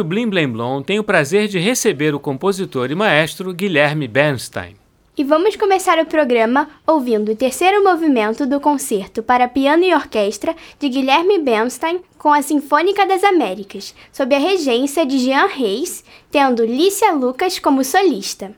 O Blim Blim Blom tem o prazer de receber o compositor e maestro Guilherme Bernstein. E vamos começar o programa ouvindo o terceiro movimento do concerto para piano e orquestra de Guilherme Bernstein com a Sinfônica das Américas, sob a regência de Jean Reis, tendo Lícia Lucas como solista.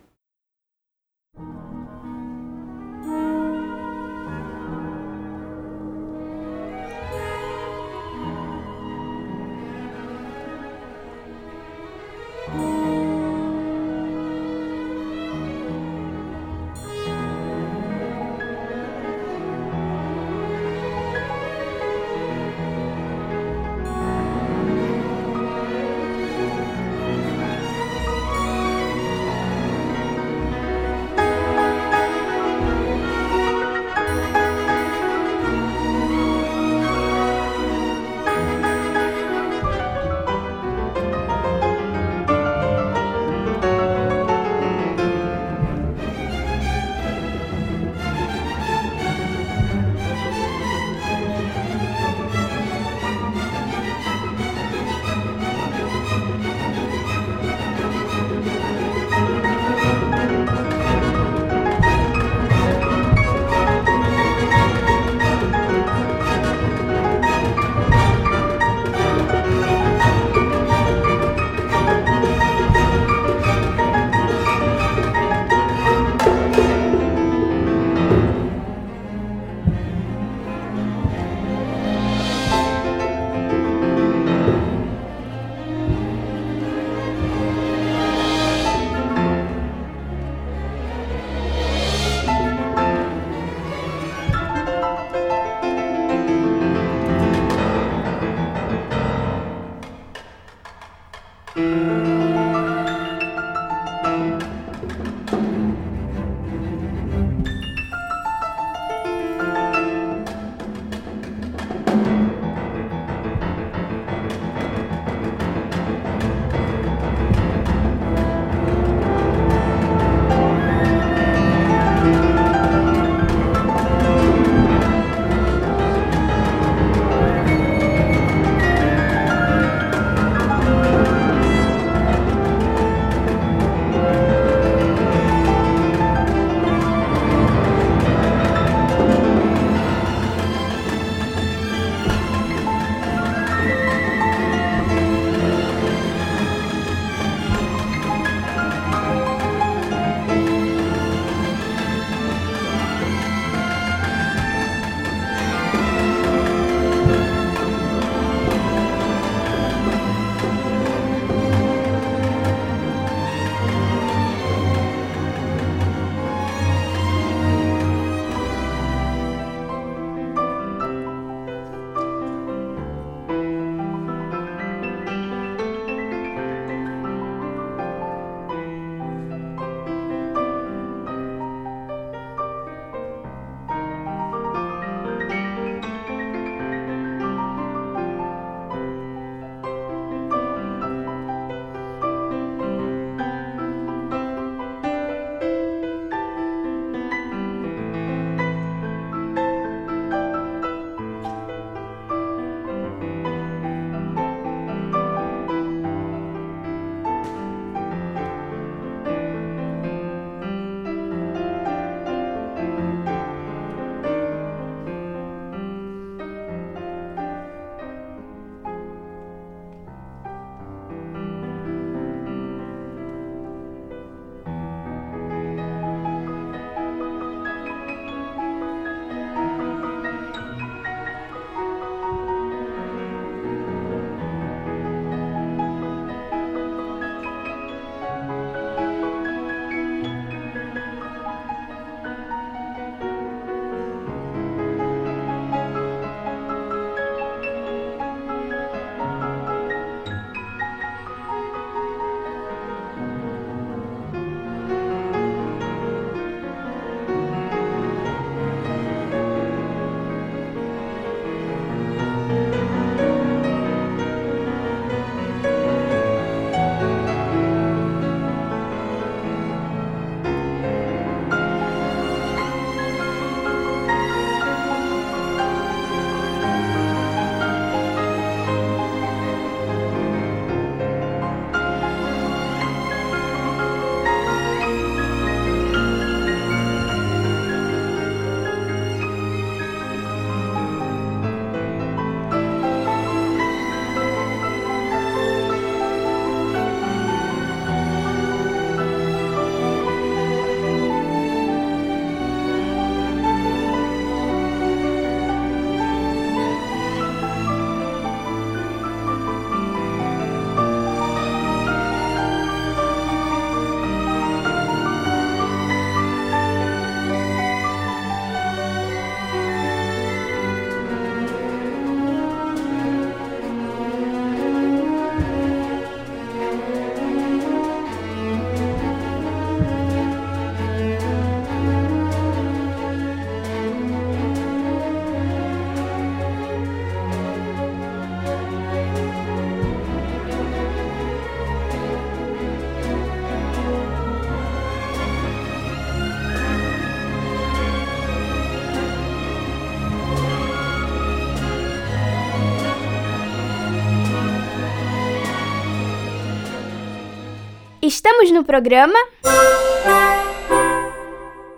Estamos no programa.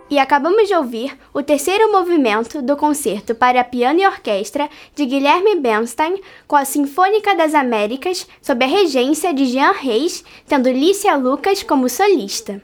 E acabamos de ouvir o terceiro movimento do concerto para piano e orquestra de Guilherme Bernstein com a Sinfônica das Américas, sob a regência de Jean Reis, tendo Lícia Lucas como solista.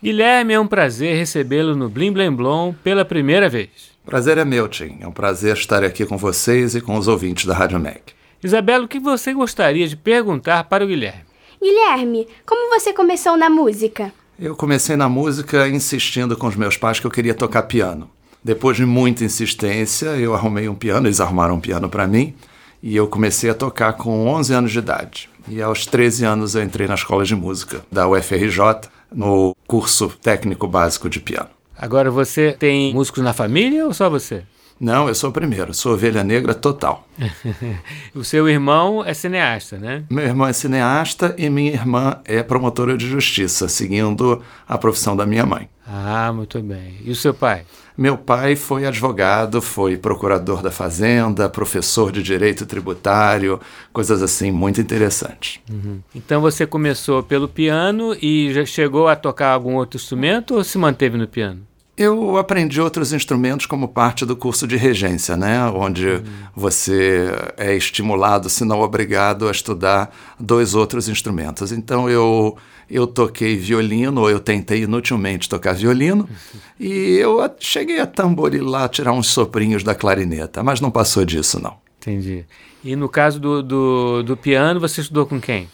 Guilherme, é um prazer recebê-lo no Blim Blim Blom pela primeira vez. Prazer é meu, Tim. É um prazer estar aqui com vocês e com os ouvintes da Rádio MEC. Isabela, o que você gostaria de perguntar para o Guilherme? Guilherme, como você começou na música? Eu comecei na música insistindo com os meus pais que eu queria tocar piano. Depois de muita insistência, eu arrumei um piano, eles arrumaram um piano para mim, e eu comecei a tocar com 11 anos de idade. E aos 13 anos eu entrei na escola de música da UFRJ, no curso técnico básico de piano. Agora você tem músicos na família ou só você? Não, eu sou o primeiro, sou ovelha negra total. o seu irmão é cineasta, né? Meu irmão é cineasta e minha irmã é promotora de justiça, seguindo a profissão da minha mãe. Ah, muito bem. E o seu pai? Meu pai foi advogado, foi procurador da Fazenda, professor de direito tributário, coisas assim muito interessantes. Uhum. Então você começou pelo piano e já chegou a tocar algum outro instrumento ou se manteve no piano? Eu aprendi outros instrumentos como parte do curso de regência, né? onde uhum. você é estimulado, se não obrigado, a estudar dois outros instrumentos. Então eu, eu toquei violino, ou eu tentei inutilmente tocar violino, uhum. e eu cheguei a tamborilar, tirar uns soprinhos da clarineta, mas não passou disso, não. Entendi. E no caso do, do, do piano, você estudou com quem?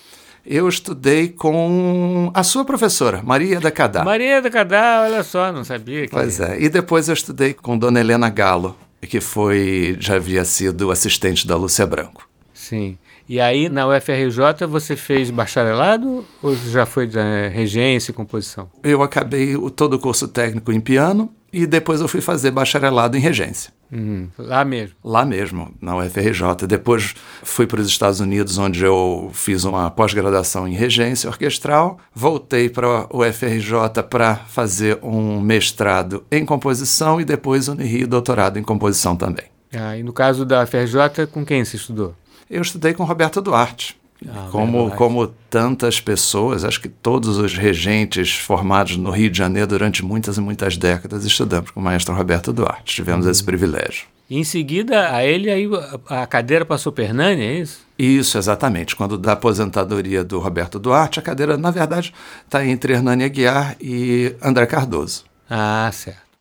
Eu estudei com a sua professora, Maria da Cadá. Maria da Cadá, olha só, não sabia. Que... Pois é. E depois eu estudei com Dona Helena Galo, que foi já havia sido assistente da Lúcia Branco. Sim. E aí na UFRJ você fez bacharelado ou já foi de eh, regência e composição? Eu acabei o, todo o curso técnico em piano e depois eu fui fazer bacharelado em regência. Uhum. Lá mesmo? Lá mesmo, na UFRJ. Depois fui para os Estados Unidos, onde eu fiz uma pós-graduação em regência orquestral. Voltei para o UFRJ para fazer um mestrado em composição e depois um doutorado em composição também. Ah, e no caso da UFRJ, com quem você estudou? Eu estudei com Roberto Duarte. Ah, como, como tantas pessoas, acho que todos os regentes formados no Rio de Janeiro durante muitas e muitas décadas estudamos com o maestro Roberto Duarte. Tivemos uhum. esse privilégio. E em seguida, a ele aí a cadeira passou para Hernani, é isso? Isso, exatamente. Quando da aposentadoria do Roberto Duarte, a cadeira, na verdade, está entre Hernani Aguiar e André Cardoso. Ah, certo.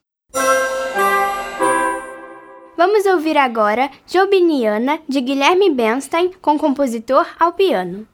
Vamos ouvir agora Jobiniana, de Guilherme Bernstein, com compositor ao piano.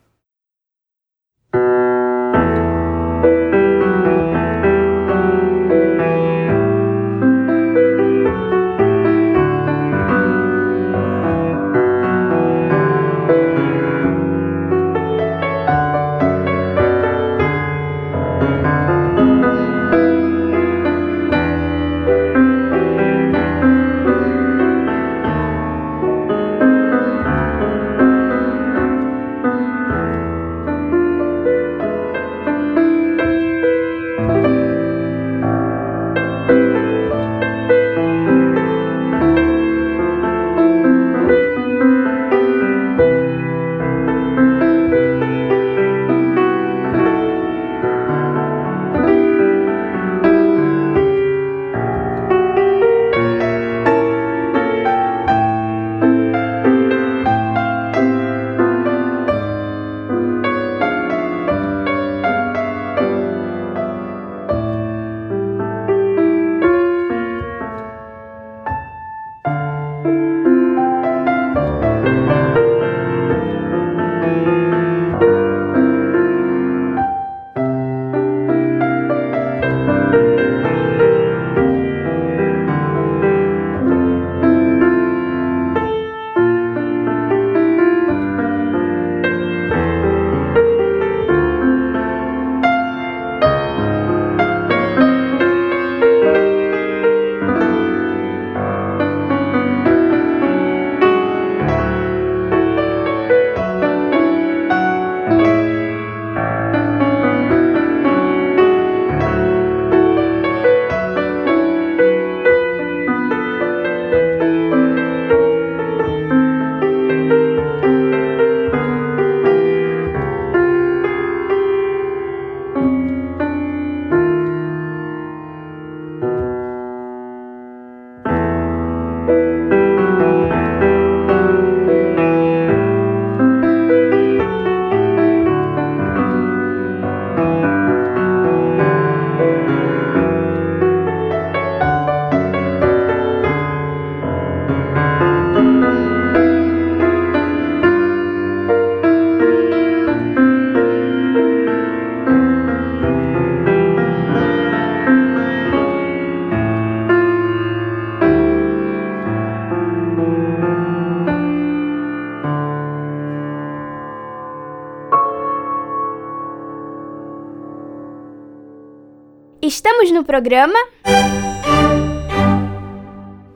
Programa.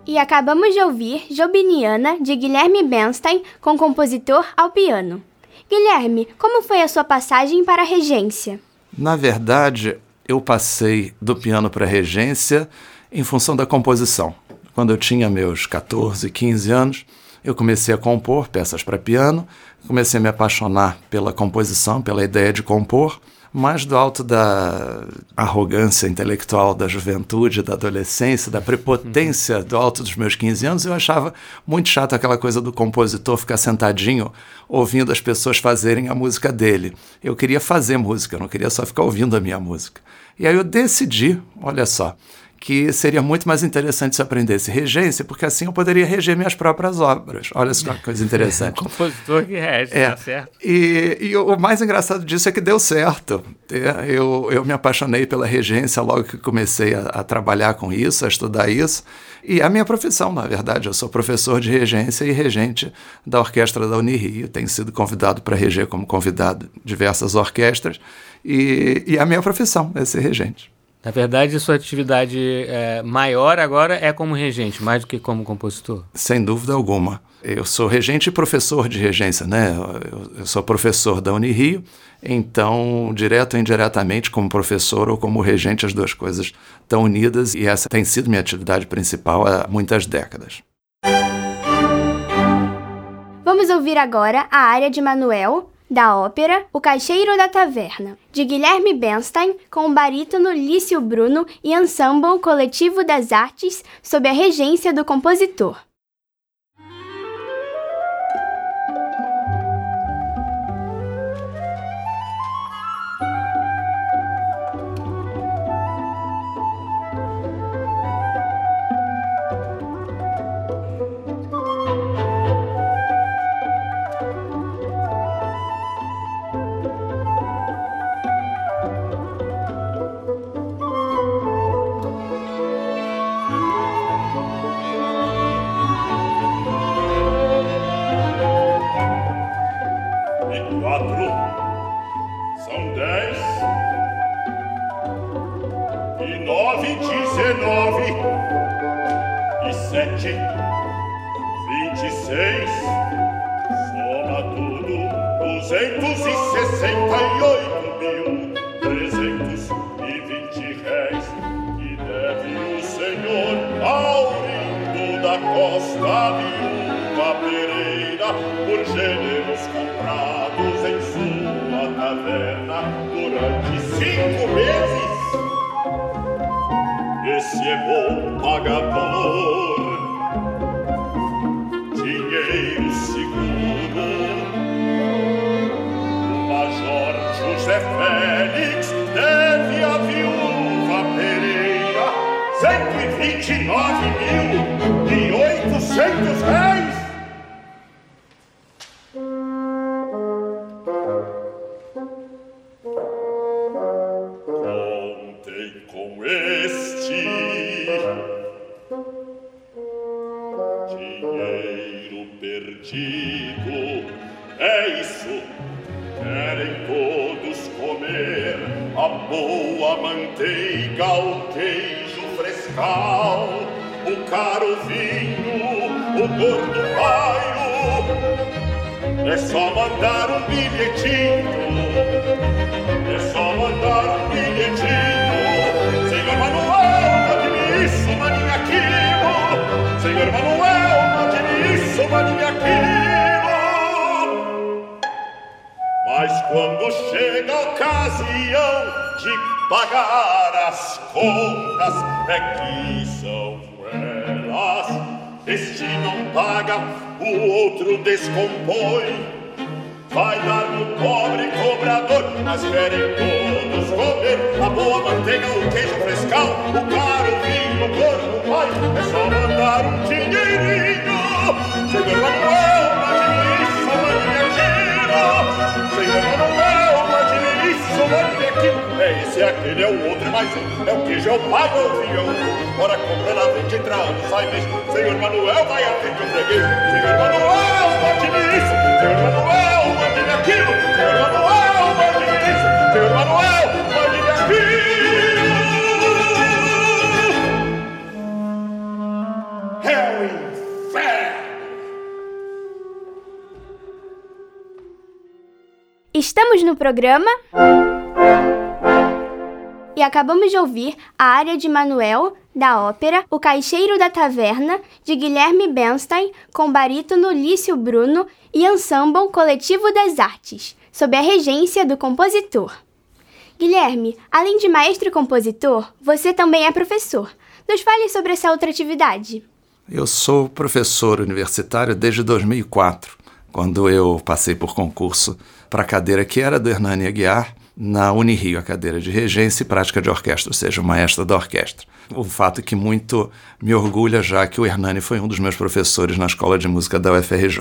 E acabamos de ouvir Jobiniana, de Guilherme Bernstein, com compositor ao piano. Guilherme, como foi a sua passagem para a regência? Na verdade, eu passei do piano para a regência em função da composição. Quando eu tinha meus 14, 15 anos, eu comecei a compor peças para piano, comecei a me apaixonar pela composição, pela ideia de compor mais do alto da arrogância intelectual da juventude, da adolescência, da prepotência do alto dos meus 15 anos, eu achava muito chato aquela coisa do compositor ficar sentadinho ouvindo as pessoas fazerem a música dele. Eu queria fazer música, eu não queria só ficar ouvindo a minha música. E aí eu decidi, olha só, que seria muito mais interessante se eu aprendesse regência, porque assim eu poderia reger minhas próprias obras. Olha só que coisa interessante. compositor que rege, é. tá certo. E, e, o mais engraçado disso é que deu certo. É, eu, eu me apaixonei pela regência logo que comecei a, a trabalhar com isso, a estudar isso. E a minha profissão, na verdade, eu sou professor de regência e regente da orquestra da Unirio. Tenho sido convidado para reger como convidado diversas orquestras. E, e a minha profissão é ser regente. Na verdade, sua atividade é, maior agora é como regente, mais do que como compositor? Sem dúvida alguma. Eu sou regente e professor de regência, né? Eu, eu sou professor da Unirio, então, direto ou indiretamente, como professor ou como regente, as duas coisas estão unidas e essa tem sido minha atividade principal há muitas décadas. Vamos ouvir agora a área de Manuel, da ópera O Caixeiro da Taverna, de Guilherme Bernstein, com o barítono Lício Bruno e ensemble coletivo das artes sob a regência do compositor. da viúva Pereira por gêneros comprados em sua taverna durante cinco meses. Esse é bom pagador, dinheiro seguro, Major José Fé. Take this hand. mundo descompõe. Vai dar no pobre cobrador, mas querem todos comer. A boa manteiga, o queijo frescal, o caro vinho, o gordo pai. É só mandar um dinheirinho, Senhor Manuel, na divisa, maniaqueira. Senhor Manuel, na divisa, maniaqueira mais um, é o que já o pai ouviu. Ora, compra lá 20 entradas, sai mesmo. Senhor Manuel vai atender o freguês. Senhor Manuel, mande-me isso. Senhor Manuel, mande-me aquilo. Senhor Manuel, mande-me isso. Senhor Manuel, mande-me aquilo. É o. Estamos no programa. E acabamos de ouvir a área de Manuel, da ópera O Caixeiro da Taverna, de Guilherme Bernstein, com barítono Lício Bruno e ensemble Coletivo das Artes, sob a regência do compositor. Guilherme, além de maestro e compositor, você também é professor. Nos fale sobre essa outra atividade. Eu sou professor universitário desde 2004, quando eu passei por concurso para a cadeira que era do Hernani Aguiar, na Unirio, a cadeira de regência e prática de orquestra, ou seja, o maestro da orquestra. O fato que muito me orgulha, já que o Hernani foi um dos meus professores na Escola de Música da UFRJ.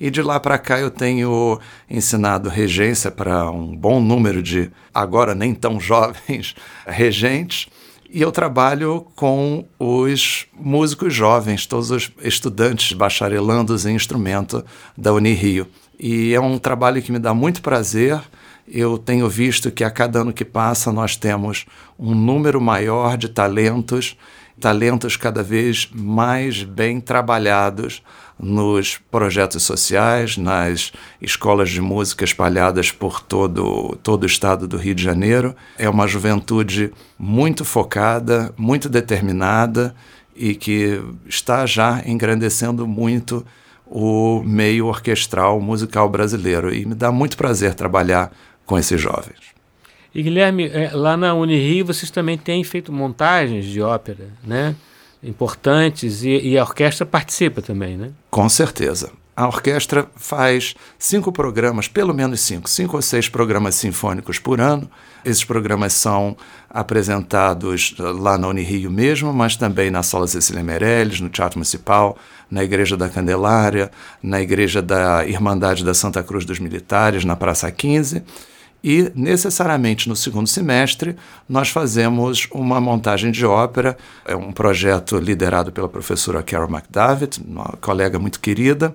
E de lá para cá eu tenho ensinado regência para um bom número de, agora nem tão jovens, regentes. E eu trabalho com os músicos jovens, todos os estudantes bacharelandos em instrumento da Unirio. E é um trabalho que me dá muito prazer. Eu tenho visto que a cada ano que passa nós temos um número maior de talentos, talentos cada vez mais bem trabalhados nos projetos sociais, nas escolas de música espalhadas por todo, todo o estado do Rio de Janeiro. É uma juventude muito focada, muito determinada e que está já engrandecendo muito o meio orquestral musical brasileiro. E me dá muito prazer trabalhar com esses jovens. E Guilherme, lá na Unirio vocês também têm feito montagens de ópera, né? Importantes e, e a orquestra participa também, né? Com certeza. A orquestra faz cinco programas, pelo menos cinco, cinco ou seis programas sinfônicos por ano. Esses programas são apresentados lá na Unirio mesmo, mas também na Sala Cecília Meirelles, no Teatro Municipal, na Igreja da Candelária, na Igreja da Irmandade da Santa Cruz dos Militares, na Praça 15. E, necessariamente, no segundo semestre, nós fazemos uma montagem de ópera. É um projeto liderado pela professora Carol McDavid, uma colega muito querida,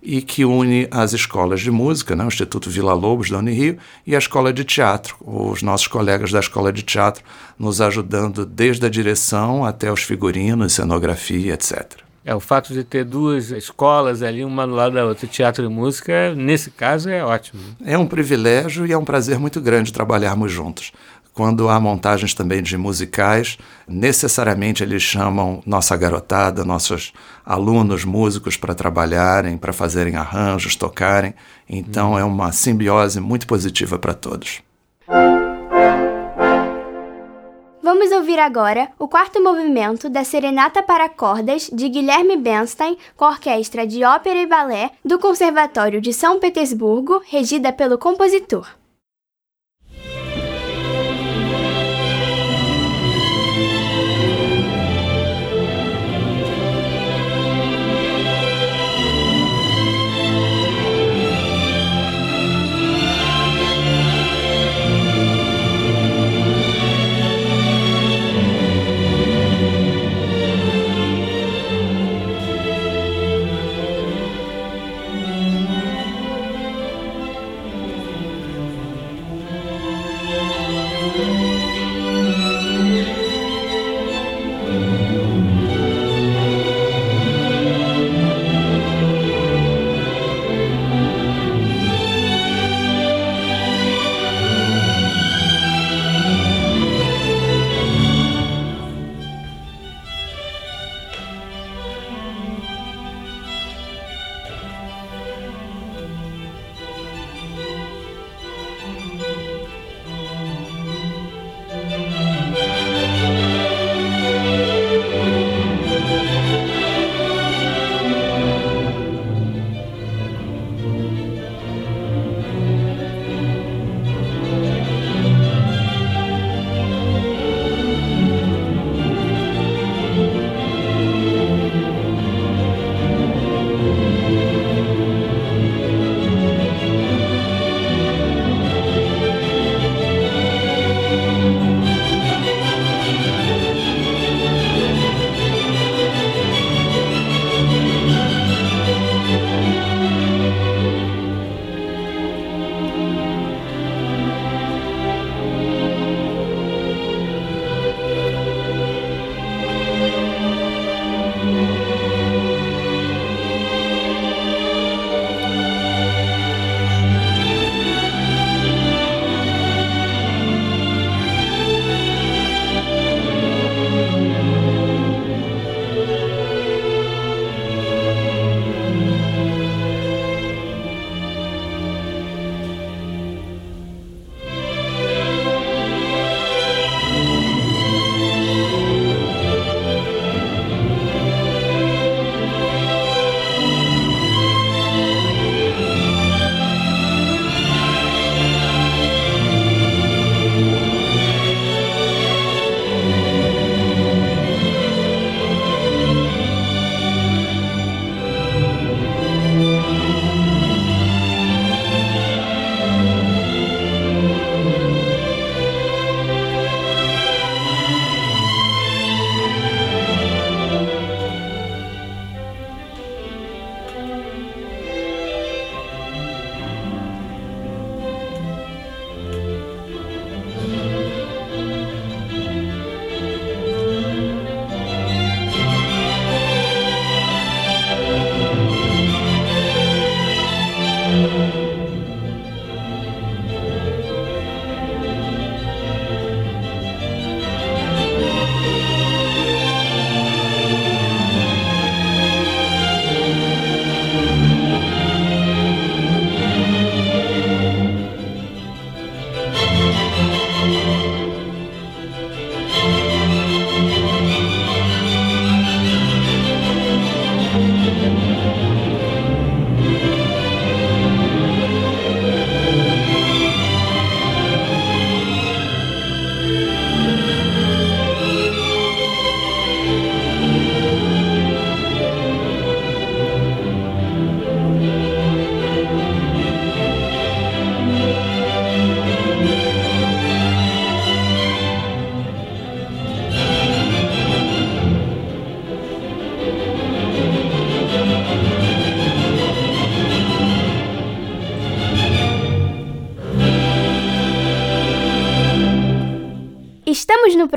e que une as escolas de música, né, o Instituto Vila Lobos da Unirio, e a escola de teatro. Os nossos colegas da escola de teatro nos ajudando desde a direção até os figurinos, cenografia, etc. É, o fato de ter duas escolas ali, uma do lado da outra, teatro e música, nesse caso é ótimo. É um privilégio e é um prazer muito grande trabalharmos juntos. Quando há montagens também de musicais, necessariamente eles chamam nossa garotada, nossos alunos músicos para trabalharem, para fazerem arranjos, tocarem. Então hum. é uma simbiose muito positiva para todos. Vamos ouvir agora o quarto movimento da Serenata para Cordas de Guilherme Bernstein com a Orquestra de Ópera e Balé do Conservatório de São Petersburgo, regida pelo compositor.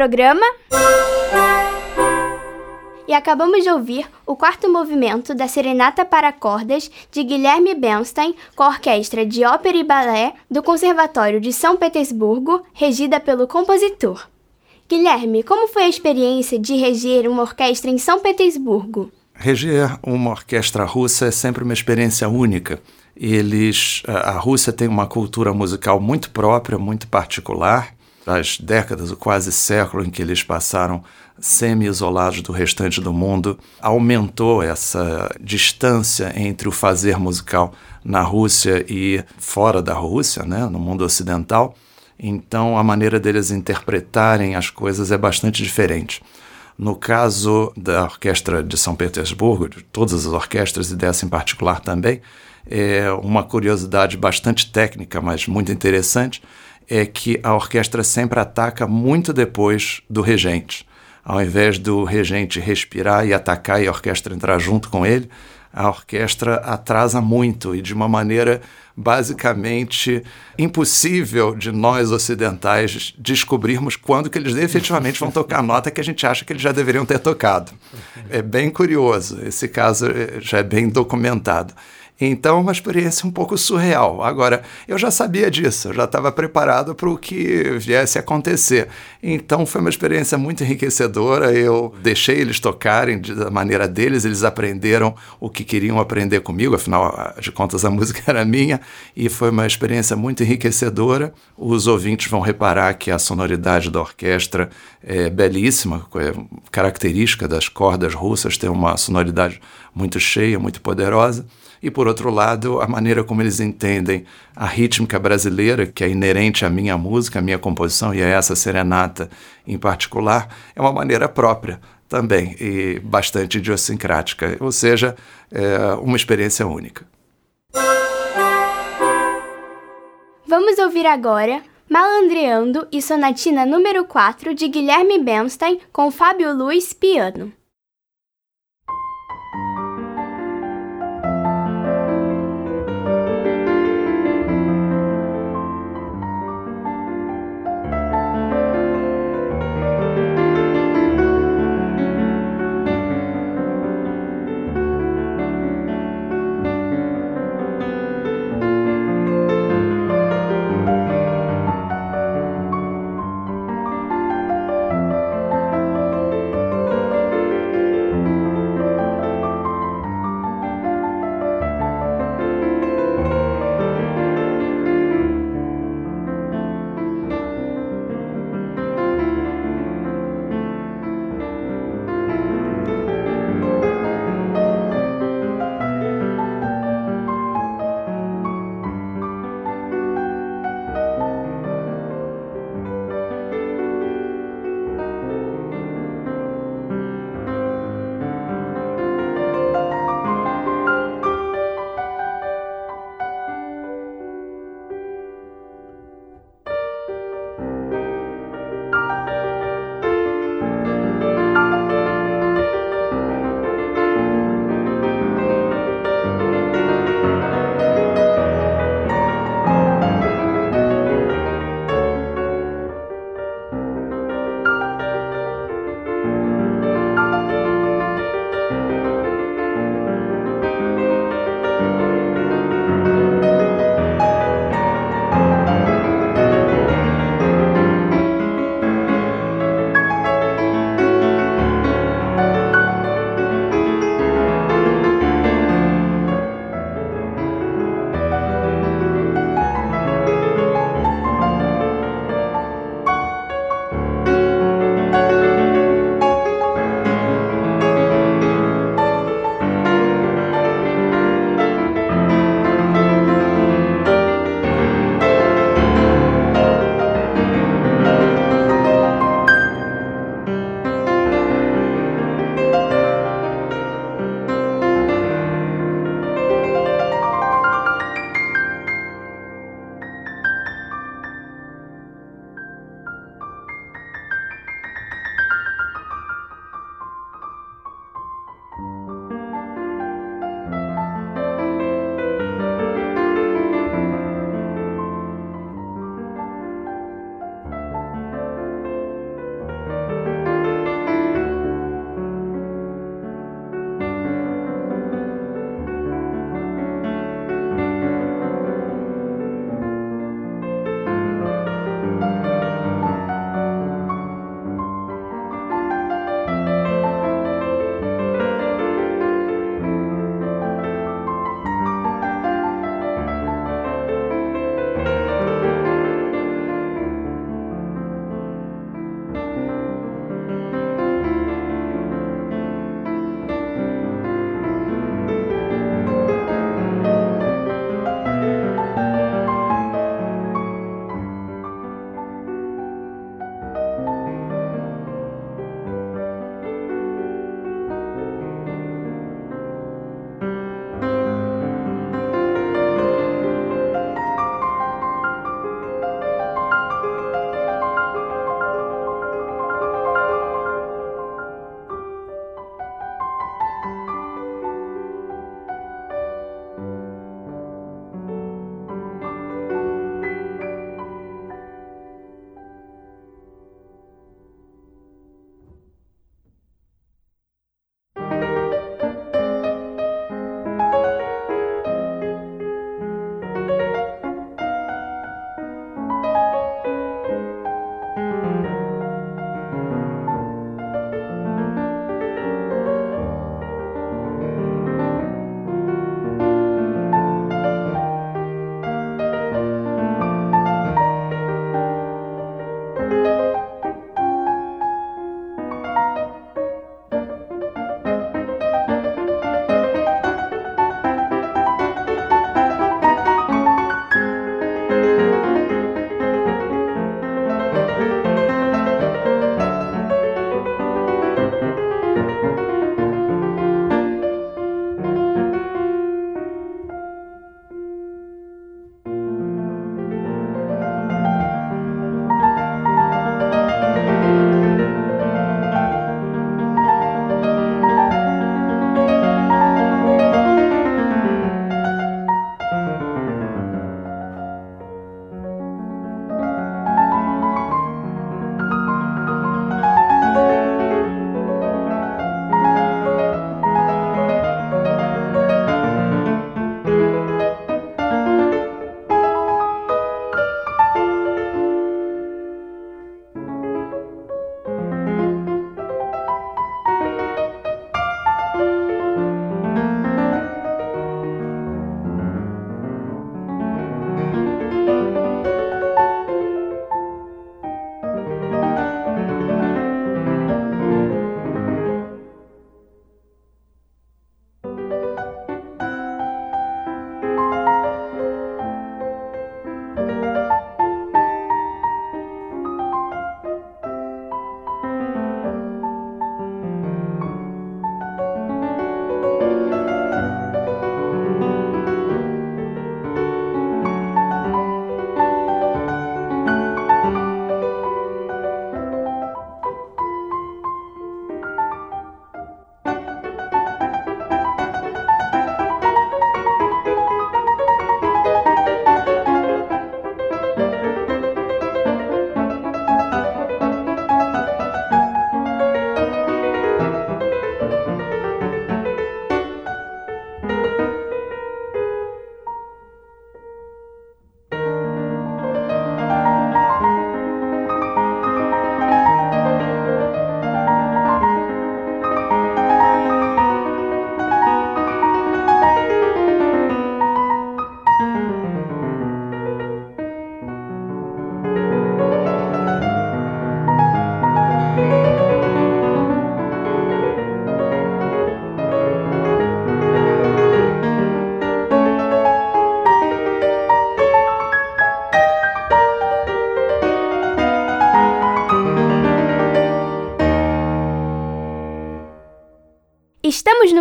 Programa. E acabamos de ouvir o quarto movimento da Serenata para Cordas de Guilherme Bernstein com a Orquestra de Ópera e Balé do Conservatório de São Petersburgo, regida pelo compositor. Guilherme, como foi a experiência de reger uma orquestra em São Petersburgo? Reger uma orquestra russa é sempre uma experiência única. Eles, a Rússia tem uma cultura musical muito própria, muito particular. As décadas, o quase século em que eles passaram semi-isolados do restante do mundo, aumentou essa distância entre o fazer musical na Rússia e fora da Rússia, né, no mundo ocidental. Então, a maneira deles interpretarem as coisas é bastante diferente. No caso da Orquestra de São Petersburgo, de todas as orquestras e dessa em particular também, é uma curiosidade bastante técnica, mas muito interessante, é que a orquestra sempre ataca muito depois do regente. Ao invés do regente respirar e atacar e a orquestra entrar junto com ele, a orquestra atrasa muito e de uma maneira basicamente impossível de nós ocidentais descobrirmos quando que eles efetivamente vão tocar a nota que a gente acha que eles já deveriam ter tocado. É bem curioso, esse caso eh, já é bem documentado. Então, uma experiência um pouco surreal. Agora, eu já sabia disso, eu já estava preparado para o que viesse a acontecer. Então, foi uma experiência muito enriquecedora. Eu deixei eles tocarem da maneira deles, eles aprenderam o que queriam aprender comigo, afinal de contas, a música era minha, e foi uma experiência muito enriquecedora. Os ouvintes vão reparar que a sonoridade da orquestra é belíssima, é característica das cordas russas, tem uma sonoridade muito cheia, muito poderosa e, por outro lado, a maneira como eles entendem a rítmica brasileira, que é inerente à minha música, à minha composição e a essa serenata em particular, é uma maneira própria também e bastante idiosincrática, ou seja, é uma experiência única. Vamos ouvir agora Malandreando e Sonatina número 4 de Guilherme Bernstein com Fábio Luiz piano.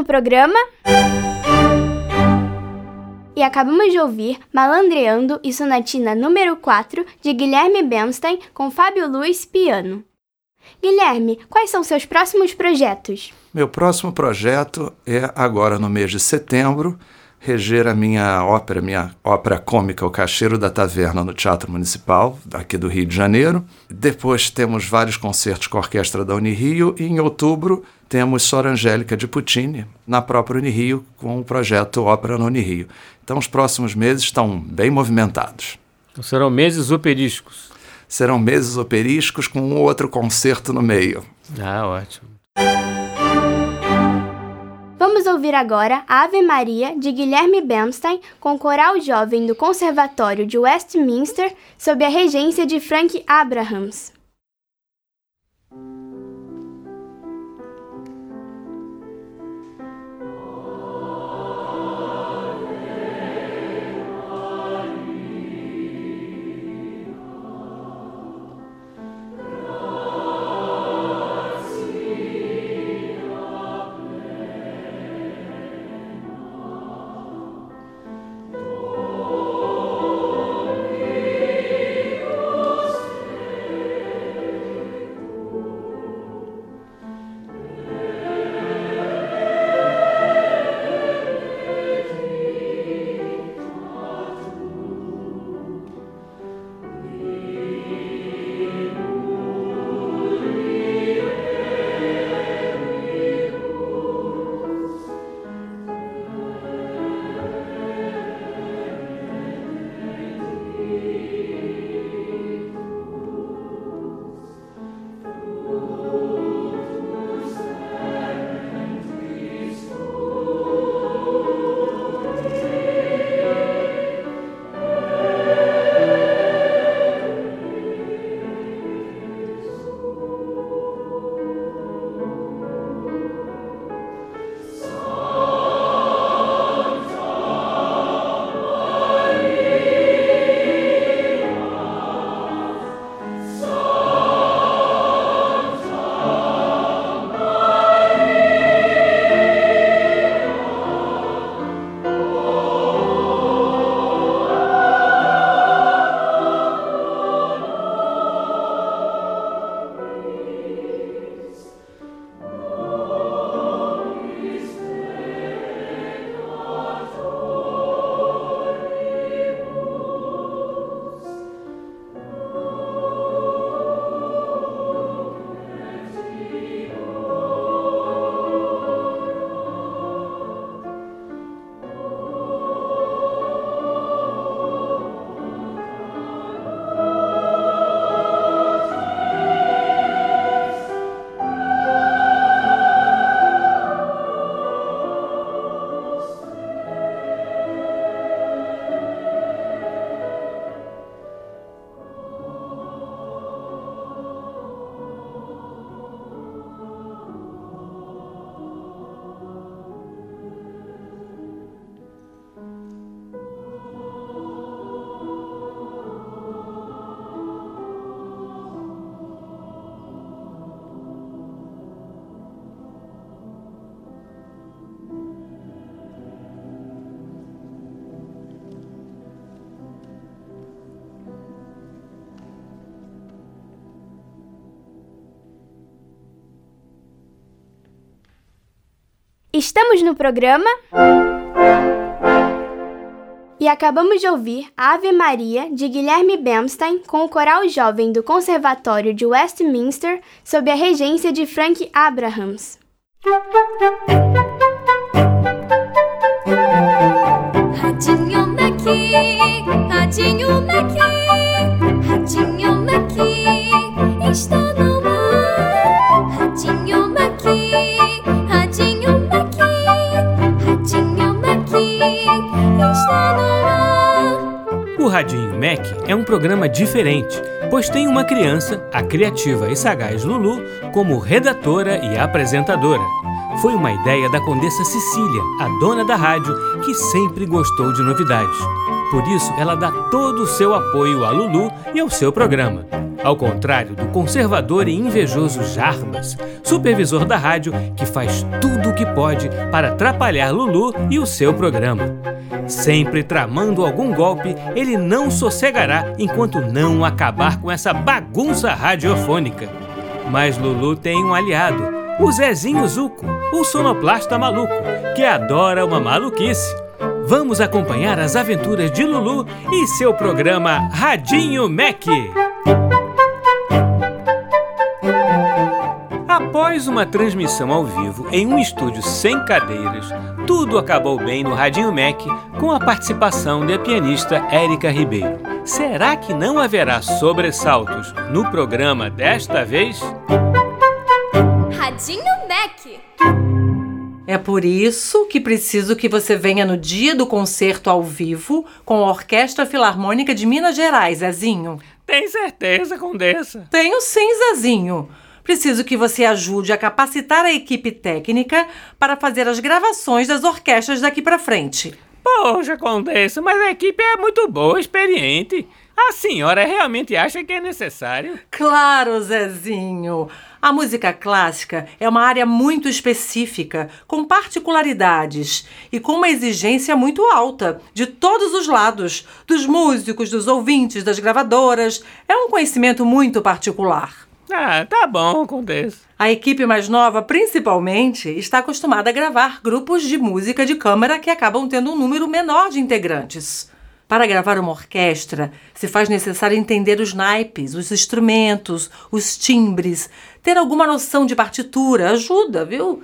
Programa. E acabamos de ouvir Malandreando e Sonatina número 4 de Guilherme Bernstein com Fábio Luiz piano. Guilherme, quais são seus próximos projetos? Meu próximo projeto é agora no mês de setembro reger a minha ópera, minha ópera cômica O Cacheiro da Taverna no Teatro Municipal, aqui do Rio de Janeiro. Depois temos vários concertos com a Orquestra da Unirio e em outubro temos Sora Angélica de Puccini na própria Unirio com o projeto Ópera no Unirio. Então os próximos meses estão bem movimentados. Então serão meses operísticos. Serão meses operísticos com um outro concerto no meio. Ah, ótimo. Vamos ouvir agora a Ave Maria de Guilherme Bernstein com coral jovem do Conservatório de Westminster sob a regência de Frank Abrahams. Estamos no programa. E acabamos de ouvir Ave Maria de Guilherme Bernstein com o coral jovem do Conservatório de Westminster sob a regência de Frank Abrahams. Programa diferente, pois tem uma criança, a criativa e sagaz Lulu, como redatora e apresentadora. Foi uma ideia da Condessa Cecília, a dona da rádio, que sempre gostou de novidades. Por isso, ela dá todo o seu apoio a Lulu e ao seu programa. Ao contrário do conservador e invejoso Jarbas, supervisor da rádio que faz tudo o que pode para atrapalhar Lulu e o seu programa. Sempre tramando algum golpe, ele não sossegará enquanto não acabar com essa bagunça radiofônica. Mas Lulu tem um aliado, o Zezinho Zuco, o sonoplasta maluco, que adora uma maluquice. Vamos acompanhar as aventuras de Lulu e seu programa Radinho Mac. Após uma transmissão ao vivo em um estúdio sem cadeiras, tudo acabou bem no Radinho Mac com a participação da pianista Érica Ribeiro. Será que não haverá sobressaltos no programa desta vez? Radinho Mac. É por isso que preciso que você venha no dia do concerto ao vivo com a Orquestra Filarmônica de Minas Gerais, Zezinho. Tem certeza, Condessa? Tenho sim, Zezinho. Preciso que você ajude a capacitar a equipe técnica para fazer as gravações das orquestras daqui para frente. Poxa, Condessa, mas a equipe é muito boa, experiente. A senhora realmente acha que é necessário? Claro, Zezinho. A música clássica é uma área muito específica, com particularidades e com uma exigência muito alta, de todos os lados, dos músicos, dos ouvintes, das gravadoras. É um conhecimento muito particular. Ah, tá bom, Condessa. A equipe mais nova, principalmente, está acostumada a gravar grupos de música de câmara que acabam tendo um número menor de integrantes. Para gravar uma orquestra, se faz necessário entender os naipes, os instrumentos, os timbres, ter alguma noção de partitura. Ajuda, viu?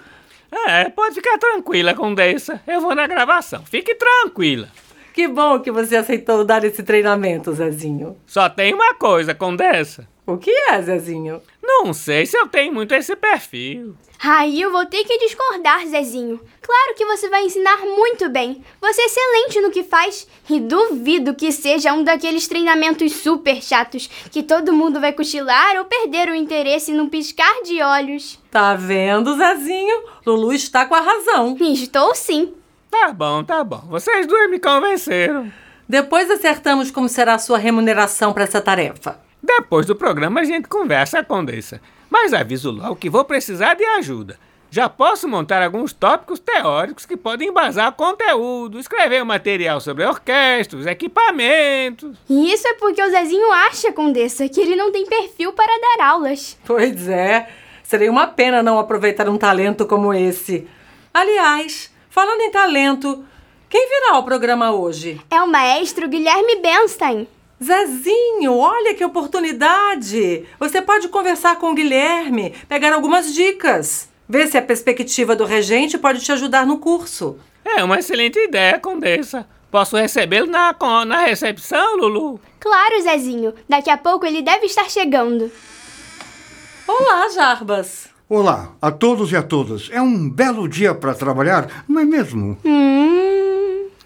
É, pode ficar tranquila, Condessa. Eu vou na gravação. Fique tranquila. Que bom que você aceitou dar esse treinamento, Zezinho. Só tem uma coisa, Condessa. O que é, Zezinho? Não sei se eu tenho muito esse perfil. Aí eu vou ter que discordar, Zezinho. Claro que você vai ensinar muito bem. Você é excelente no que faz. E duvido que seja um daqueles treinamentos super chatos que todo mundo vai cochilar ou perder o interesse num piscar de olhos. Tá vendo, Zezinho? Lulu está com a razão. Estou sim. Tá bom, tá bom. Vocês duas me convenceram. Depois acertamos como será a sua remuneração para essa tarefa. Depois do programa a gente conversa, Condessa. Mas aviso logo que vou precisar de ajuda. Já posso montar alguns tópicos teóricos que podem embasar o conteúdo, escrever o material sobre a orquestra, os equipamentos. E isso é porque o Zezinho acha, Condessa, que ele não tem perfil para dar aulas. Pois é, seria uma pena não aproveitar um talento como esse. Aliás, falando em talento, quem virá ao programa hoje? É o maestro Guilherme Benstein. Zezinho, olha que oportunidade! Você pode conversar com o Guilherme, pegar algumas dicas. Ver se a perspectiva do regente pode te ajudar no curso. É uma excelente ideia, Condessa. Posso recebê-lo na, com- na recepção, Lulu? Claro, Zezinho. Daqui a pouco ele deve estar chegando. Olá, Jarbas. Olá a todos e a todas. É um belo dia para trabalhar, não é mesmo? Hum.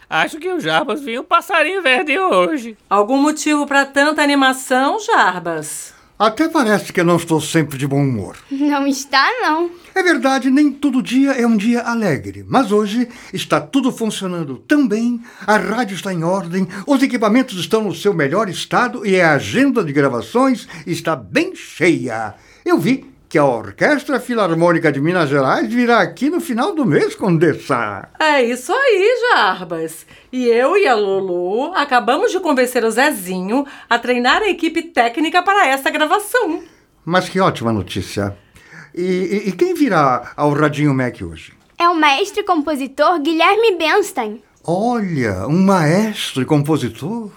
Acho que o Jarbas viu um passarinho verde hoje. Algum motivo para tanta animação, Jarbas? Até parece que eu não estou sempre de bom humor. Não está, não. É verdade, nem todo dia é um dia alegre, mas hoje está tudo funcionando tão bem, a rádio está em ordem, os equipamentos estão no seu melhor estado e a agenda de gravações está bem cheia. Eu vi que a Orquestra Filarmônica de Minas Gerais virá aqui no final do mês, Condessa. É isso aí, Jarbas. E eu e a Lulu acabamos de convencer o Zezinho a treinar a equipe técnica para essa gravação. Mas que ótima notícia. E, e- e quem virá ao Radinho Mac hoje? É o maestro e compositor Guilherme Benstein. Olha, um maestro e compositor.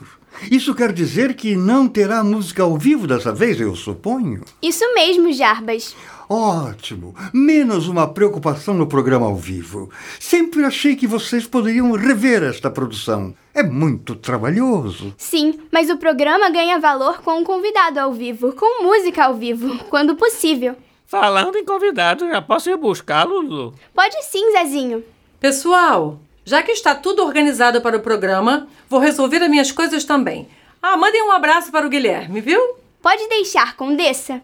Isso quer dizer que não terá música ao vivo dessa vez, eu suponho? Isso mesmo, Jarbas. Ótimo! Menos uma preocupação no programa ao vivo. Sempre achei que vocês poderiam rever esta produção. É muito trabalhoso. Sim, mas o programa ganha valor com um convidado ao vivo, com música ao vivo, quando possível. Falando em convidado, já posso ir buscá-lo, Lulu? Pode sim, Zezinho. Pessoal, já que está tudo organizado para o programa, vou resolver as minhas coisas também. Ah, mandem um abraço para o Guilherme, viu? Pode deixar, Condessa.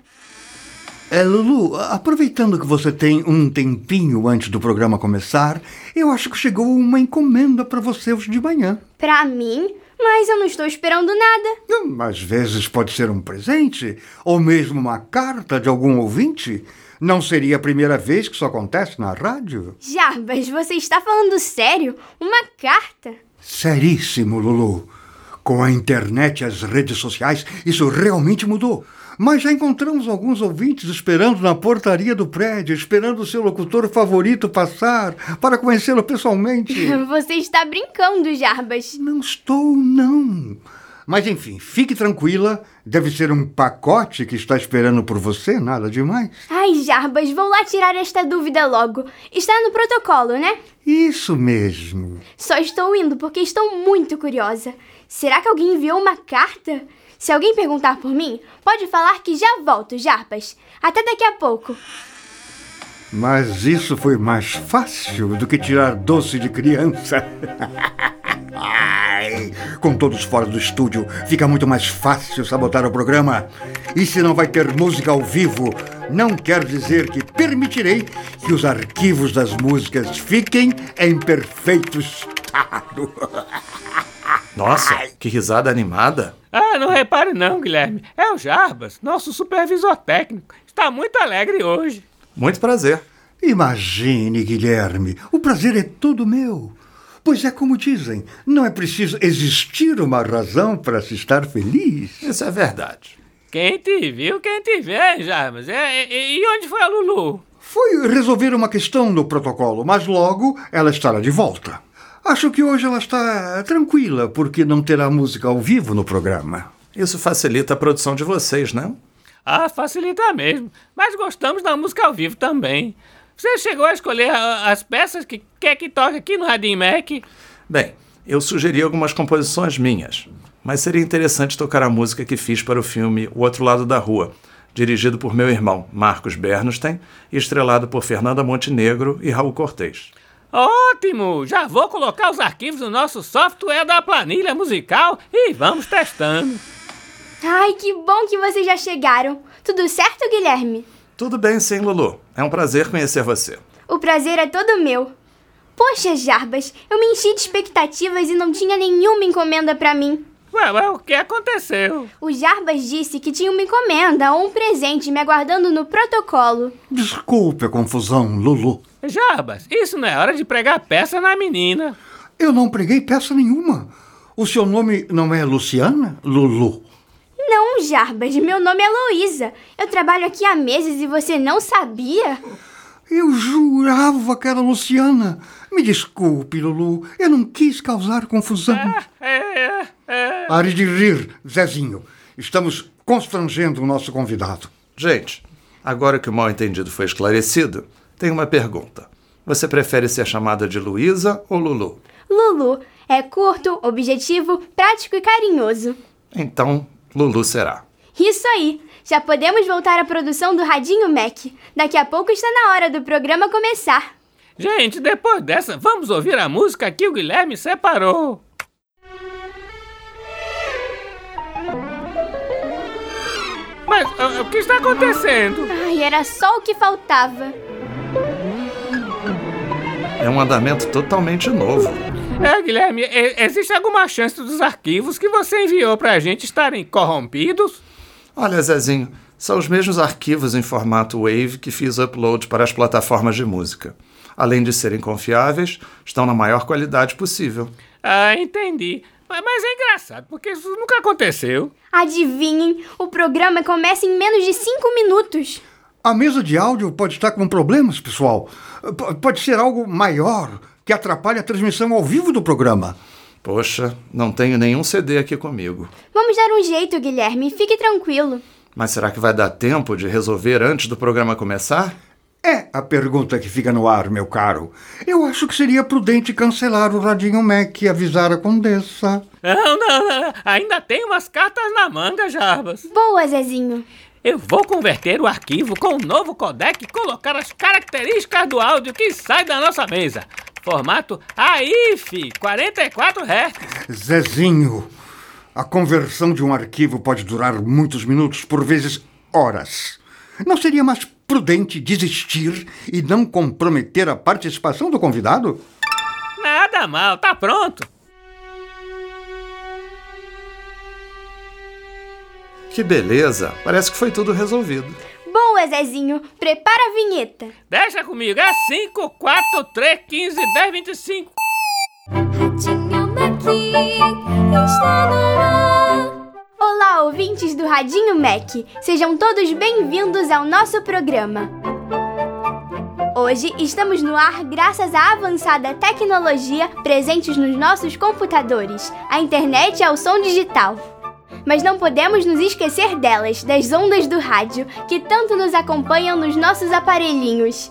É, Lulu, aproveitando que você tem um tempinho antes do programa começar, eu acho que chegou uma encomenda para você hoje de manhã. Pra mim, Mas eu não estou esperando nada. Hum, Às vezes pode ser um presente, ou mesmo uma carta de algum ouvinte. Não seria a primeira vez que isso acontece na rádio? Jarbas, você está falando sério? Uma carta? Seríssimo, Lulu. Com a internet e as redes sociais, isso realmente mudou. Mas já encontramos alguns ouvintes esperando na portaria do prédio, esperando o seu locutor favorito passar para conhecê-lo pessoalmente. Você está brincando, Jarbas. Não estou, não. Mas enfim, fique tranquila. Deve ser um pacote que está esperando por você, nada demais. Ai, Jarbas, vou lá tirar esta dúvida logo. Está no protocolo, né? Isso mesmo. Só estou indo porque estou muito curiosa. Será que alguém enviou uma carta? Se alguém perguntar por mim, pode falar que já volto, Jarbas. Até daqui a pouco. Mas isso foi mais fácil do que tirar doce de criança. Ai, com todos fora do estúdio, fica muito mais fácil sabotar o programa. E se não vai ter música ao vivo, não quer dizer que permitirei que os arquivos das músicas fiquem em perfeito estado. Nossa, que risada animada. Ah, não repare não, Guilherme. É o Jarbas, nosso supervisor técnico. Está muito alegre hoje. Muito prazer. Imagine, Guilherme, o prazer é todo meu. Pois é como dizem, não é preciso existir uma razão para se estar feliz. Isso é verdade. Quem te viu, quem te vê, Jarbas. É, e, e onde foi a Lulu? Foi resolver uma questão no protocolo, mas logo ela estará de volta. Acho que hoje ela está tranquila, porque não terá música ao vivo no programa. Isso facilita a produção de vocês, né? Ah, facilita mesmo. Mas gostamos da música ao vivo também. Você chegou a escolher a- as peças que quer que toque aqui no Radinho Mac? Bem, eu sugeri algumas composições minhas, mas seria interessante tocar a música que fiz para o filme O Outro Lado da Rua, dirigido por meu irmão, Marcos Bernstein, e estrelado por Fernanda Montenegro e Raul Cortez. Ótimo! Já vou colocar os arquivos no nosso software da planilha musical e vamos testando. Ai, que bom que vocês já chegaram. Tudo certo, Guilherme? Tudo bem, sim, Lulu. É um prazer conhecer você. O prazer é todo meu. Poxa, Jarbas, eu me enchi de expectativas e não tinha nenhuma encomenda pra mim. Ué, ué, o que aconteceu? O Jarbas disse que tinha uma encomenda ou um presente me aguardando no protocolo. Desculpe a confusão, Lulu. Jarbas, isso não é hora de pregar peça na menina. Eu não preguei peça nenhuma. O seu nome não é Luciana? Lulu. Não, Jarbas, meu nome é Luísa. Eu trabalho aqui há meses e você não sabia? Eu jurava que era Luciana. Me desculpe, Lulu. Eu não quis causar confusão. É, é, é. Pare de rir, Zezinho. Estamos constrangendo o nosso convidado. Gente, agora que o mal-entendido foi esclarecido, tem uma pergunta. Você prefere ser chamada de Luísa ou Lulu? Lulu é curto, objetivo, prático e carinhoso. Então, Lulu será. Isso aí! Já podemos voltar à produção do Radinho Mac. Daqui a pouco está na hora do programa começar. Gente, depois dessa, vamos ouvir a música que o Guilherme separou. Mas ah, o que está acontecendo? Ai, era só o que faltava. É um andamento totalmente novo. É, Guilherme, existe alguma chance dos arquivos que você enviou pra gente estarem corrompidos? Olha, Zezinho, são os mesmos arquivos em formato WAV que fiz upload para as plataformas de música. Além de serem confiáveis, estão na maior qualidade possível. Ah, entendi. Mas, mas é engraçado, porque isso nunca aconteceu. Adivinhem, o programa começa em menos de cinco minutos. A mesa de áudio pode estar com problemas, pessoal. P- pode ser algo maior que atrapalhe a transmissão ao vivo do programa. Poxa, não tenho nenhum CD aqui comigo. Vamos dar um jeito, Guilherme. Fique tranquilo. Mas será que vai dar tempo de resolver antes do programa começar? É a pergunta que fica no ar, meu caro. Eu acho que seria prudente cancelar o Radinho Mac e avisar a Condessa. Não, não, não. Ainda tem umas cartas na manga, Jarbas. Boa, Zezinho. Eu vou converter o arquivo com o novo codec e colocar as características do áudio que sai da nossa mesa. Formato AIF 44 Hz. Zezinho, a conversão de um arquivo pode durar muitos minutos, por vezes horas. Não seria mais prudente desistir e não comprometer a participação do convidado? Nada mal, tá pronto. Que beleza! Parece que foi tudo resolvido. Zezinho. Prepara a vinheta. Deixa comigo, é 5, 4, 3, 15, 10, 25. Ratinho Maqui está no ar. Olá, ouvintes do Radinho Mac. Sejam todos bem-vindos ao nosso programa. Hoje estamos no ar graças à avançada tecnologia presentes nos nossos computadores, a internet e ao som digital. Mas não podemos nos esquecer delas, das ondas do rádio, que tanto nos acompanham nos nossos aparelhinhos.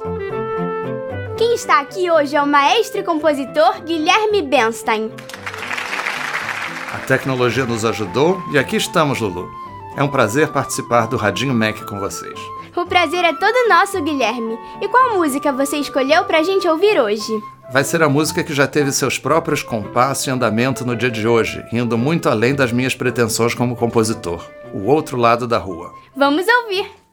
Quem está aqui hoje é o maestro e compositor Guilherme Benstein. A tecnologia nos ajudou e aqui estamos, Lulu. É um prazer participar do Radinho Mac com vocês. O prazer é todo nosso, Guilherme. E qual música você escolheu pra gente ouvir hoje? Vai ser a música que já teve seus próprios compassos e andamento no dia de hoje, indo muito além das minhas pretensões como compositor. O outro lado da rua. Vamos ouvir!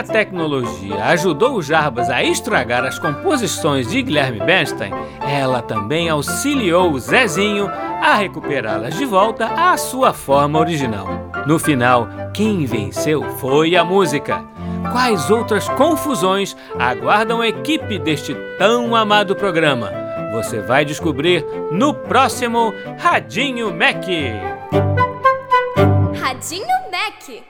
A tecnologia ajudou o Jarbas a estragar as composições de Guilherme Bernstein, ela também auxiliou o Zezinho a recuperá-las de volta à sua forma original. No final, quem venceu foi a música. Quais outras confusões aguardam a equipe deste tão amado programa? Você vai descobrir no próximo Radinho Mac. Radinho Mac.